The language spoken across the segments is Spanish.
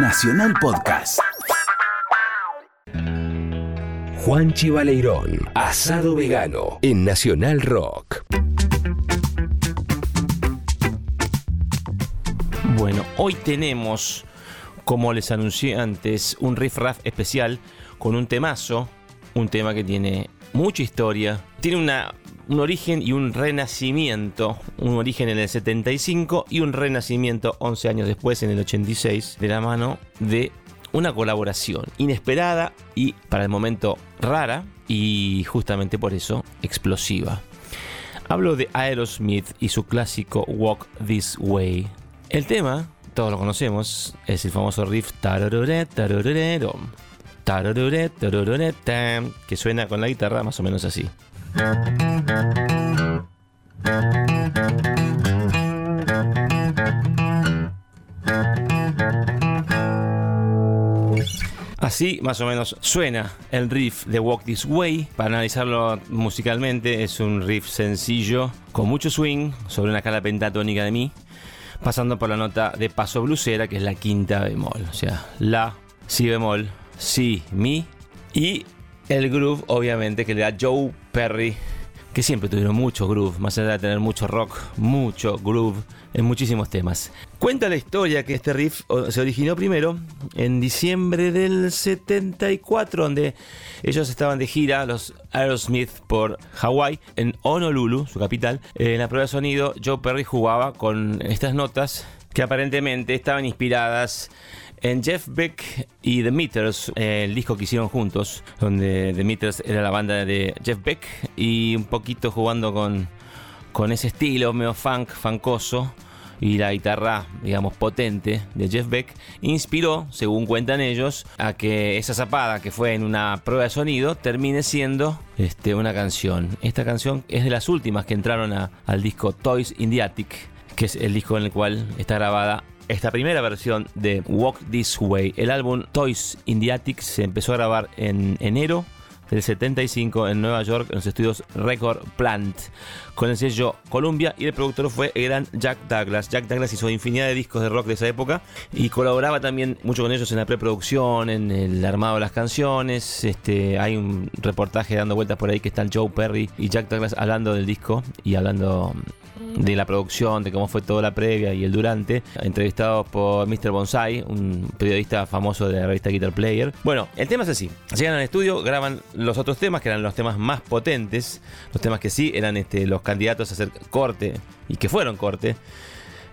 Nacional Podcast. Juan Chivaleirón, asado vegano en Nacional Rock. Bueno, hoy tenemos, como les anuncié antes, un riff raff especial con un temazo, un tema que tiene mucha historia, tiene una, un origen y un renacimiento, un origen en el 75 y un renacimiento 11 años después, en el 86, de la mano de una colaboración inesperada y para el momento rara y justamente por eso explosiva. Hablo de Aerosmith y su clásico Walk This Way. El tema, todos lo conocemos, es el famoso riff que suena con la guitarra más o menos así. Así más o menos suena el riff de Walk This Way. Para analizarlo musicalmente es un riff sencillo con mucho swing sobre una escala pentatónica de mi, pasando por la nota de paso blusera que es la quinta bemol, o sea, la, si bemol, si, mi y el groove obviamente que le da Joe Perry que siempre tuvieron mucho groove, más allá de tener mucho rock, mucho groove en muchísimos temas. Cuenta la historia que este riff se originó primero en diciembre del 74, donde ellos estaban de gira, los Aerosmith, por Hawái, en Honolulu, su capital. En la prueba de sonido, Joe Perry jugaba con estas notas que aparentemente estaban inspiradas en Jeff Beck y The Meters, el disco que hicieron juntos, donde The Meters era la banda de Jeff Beck y un poquito jugando con, con ese estilo medio funk, funkoso y la guitarra, digamos, potente de Jeff Beck, inspiró, según cuentan ellos, a que esa zapada que fue en una prueba de sonido termine siendo este, una canción. Esta canción es de las últimas que entraron al disco Toys in the Attic, que es el disco en el cual está grabada esta primera versión de Walk This Way. El álbum Toys in the Attic se empezó a grabar en enero del 75 en Nueva York en los estudios Record Plant con el sello Columbia y el productor fue el gran Jack Douglas. Jack Douglas hizo infinidad de discos de rock de esa época y colaboraba también mucho con ellos en la preproducción, en el armado de las canciones. Este, hay un reportaje dando vueltas por ahí que están Joe Perry y Jack Douglas hablando del disco y hablando de la producción, de cómo fue toda la previa y el durante, entrevistado por Mr. Bonsai, un periodista famoso de la revista Guitar Player. Bueno, el tema es así. Llegan al estudio, graban los otros temas, que eran los temas más potentes, los temas que sí eran este, los candidatos a hacer corte y que fueron corte.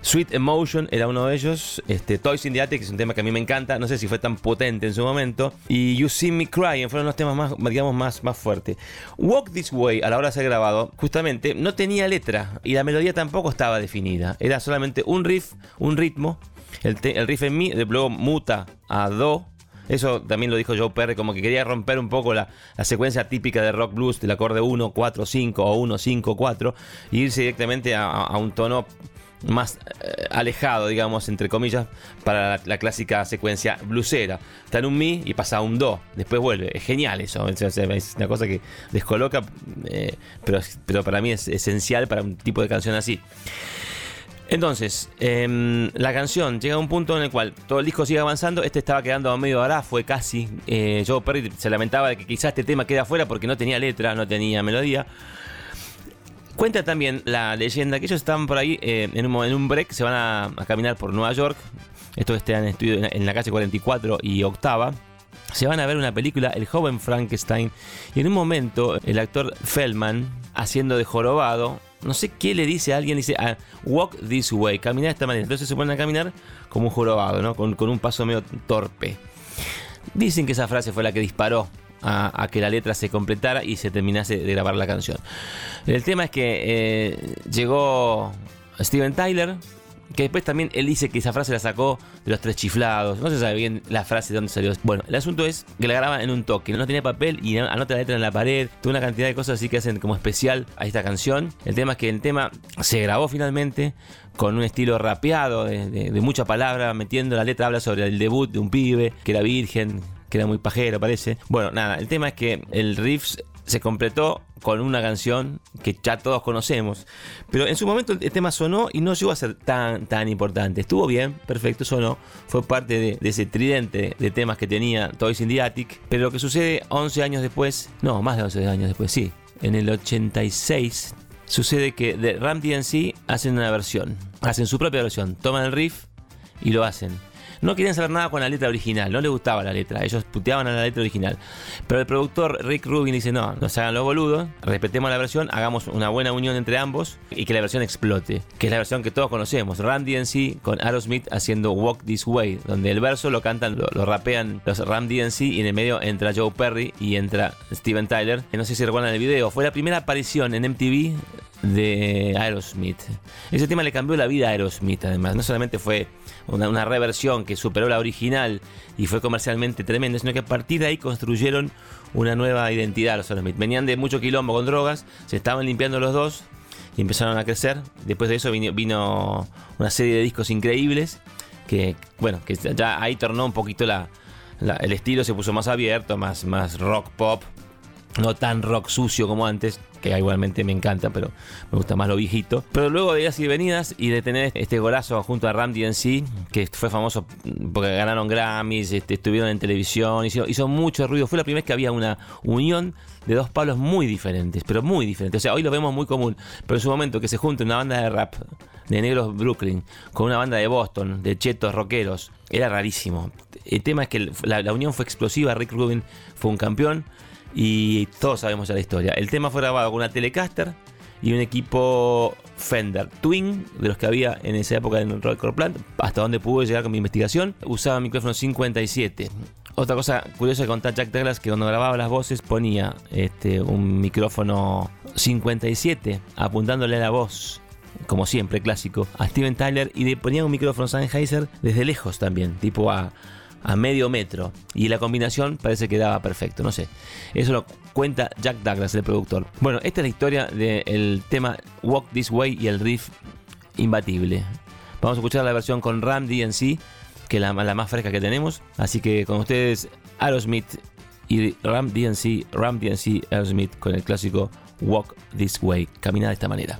Sweet Emotion era uno de ellos. Este, Toys in the Attic, que es un tema que a mí me encanta. No sé si fue tan potente en su momento. Y You See Me Crying fueron los temas más, digamos, más, más fuertes. Walk This Way, a la hora de ser grabado, justamente no tenía letra. Y la melodía tampoco estaba definida. Era solamente un riff, un ritmo. El, riff en mi, luego muta a do. Eso también lo dijo Joe Perry, como que quería romper un poco la, secuencia típica de rock blues del acorde 1, 4, 5 o 1, 5, 4 y irse directamente a un tono más eh, alejado, digamos, entre comillas, para la, clásica secuencia blusera. Está en un mi y pasa a un do, después vuelve. Es genial eso, es una cosa que descoloca, eh, pero, pero para mí es esencial para un tipo de canción así. Entonces, em, la canción llega a un punto en el cual todo el disco sigue avanzando. Este estaba quedando a medio hará, fue casi. Eh, Joe Perry se lamentaba de que quizás este tema queda afuera porque no tenía letra, no tenía melodía. Cuenta también la leyenda que ellos estaban por ahí eh, en, un, en, un, break, se van a, caminar por Nueva York. Esto está en estudio en la calle 44 y octava. Se van a ver una película, El joven Frankenstein. Y en un momento, el actor Feldman, haciendo de jorobado, no sé qué le dice a alguien, dice, ah, walk this way, caminar de esta manera. Entonces se ponen a caminar como un jorobado, ¿no? Con, con un paso medio torpe. Dicen que esa frase fue la que disparó a, que la letra se completara y se terminase de grabar la canción. El tema es que eh, llegó Steven Tyler, que después también él dice que esa frase la sacó de los tres chiflados. No se sabe bien la frase de dónde salió. Bueno, el asunto es que la graba en un toque. No tenía papel y anota la letra en la pared. Toda una cantidad de cosas así que hacen como especial a esta canción. El tema es que el tema se grabó finalmente con un estilo rapeado de, de mucha palabra, metiendo la letra. Habla sobre el debut de un pibe que era virgen, que era muy pajero, parece. Bueno, nada, el tema es que el riff se completó con una canción que ya todos conocemos. Pero en su momento el tema sonó y no llegó a ser tan, tan importante. Estuvo bien, perfecto, sonó. Fue parte de, ese tridente de temas que tenía Toys in the Attic. Pero lo que sucede 11 años después, no, más de 11 años después, sí. En el 86 sucede que de Ram DNC hacen una versión. Hacen su propia versión. Toman el riff y lo hacen. No querían saber nada con la letra original, no les gustaba la letra, ellos puteaban a la letra original. Pero el productor Rick Rubin dice, no, no se hagan los boludos, respetemos la versión, hagamos una buena unión entre ambos y que la versión explote, que es la versión que todos conocemos, Ram DNC con Aerosmith haciendo Walk This Way, donde el verso lo cantan, lo, rapean los Ram DNC y en el medio entra Joe Perry y entra Steven Tyler. No sé si recuerdan el video, fue la primera aparición en MTV de Aerosmith. Ese tema le cambió la vida a Aerosmith, además. No solamente fue una, reversión que superó la original y fue comercialmente tremenda, sino que a partir de ahí construyeron una nueva identidad los Aerosmith. Venían de mucho quilombo con drogas, se estaban limpiando los dos y empezaron a crecer. Después de eso vino, una serie de discos increíbles que, bueno, que ya ahí tornó un poquito la, el estilo, se puso más abierto, más, más rock pop no tan rock sucio como antes, igualmente me encanta, pero me gusta más lo viejito. Pero luego de ir y venidas y de tener este golazo junto a Ram DNC, que fue famoso porque ganaron Grammys, este, estuvieron en televisión, hizo, hizo mucho ruido. Fue la primera vez que había una unión de dos palos muy diferentes, pero muy diferentes. O sea, hoy lo vemos muy común, pero en su momento que se junte una banda de rap de negros Brooklyn con una banda de Boston, de chetos rockeros, era rarísimo. El tema es que la unión fue explosiva, Rick Rubin fue un campeón y todos sabemos ya la historia. El tema fue grabado con una Telecaster y un equipo Fender Twin, de los que había en esa época en Record Plant, hasta donde pude llegar con mi investigación. Usaba micrófono 57. Otra cosa curiosa de contar Jack Douglas que cuando grababa las voces ponía este, un micrófono 57 apuntándole a la voz como siempre, clásico, a Steven Tyler y le ponía un micrófono Sennheiser desde lejos también, tipo a a medio metro. Y la combinación parece que daba perfecto, no sé. Eso lo cuenta Jack Douglas, el productor. Bueno, esta es la historia del tema Walk This Way y el riff imbatible. Vamos a escuchar la versión con Ram DNC, que es la, la más fresca que tenemos. Así que con ustedes, Aerosmith y Ram DNC, Ram DNC, Aerosmith con el clásico Walk This Way. Camina de esta manera.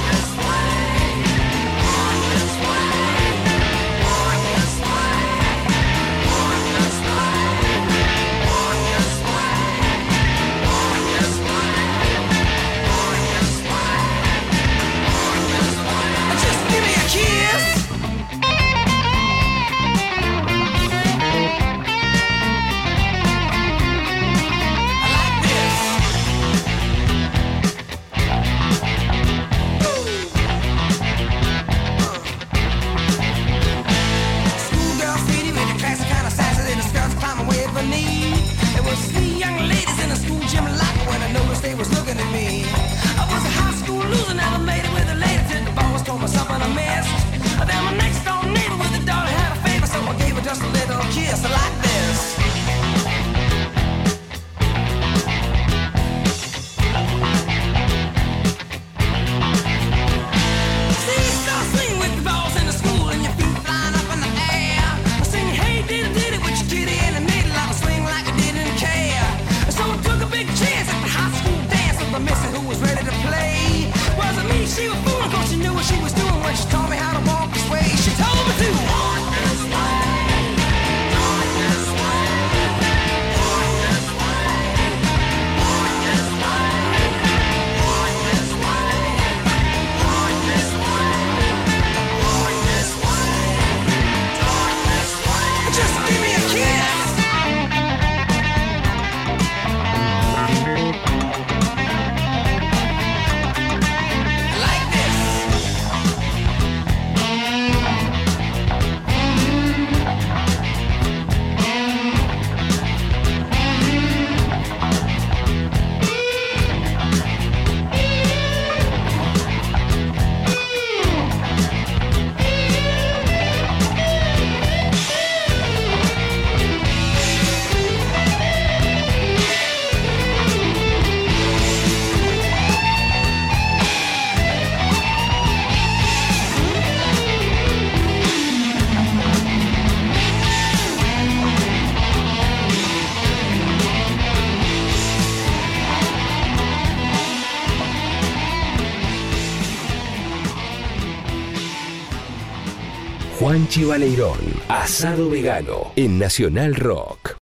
what she was doing. Juanchi Baleirón, asado vegano en Nacional Rock.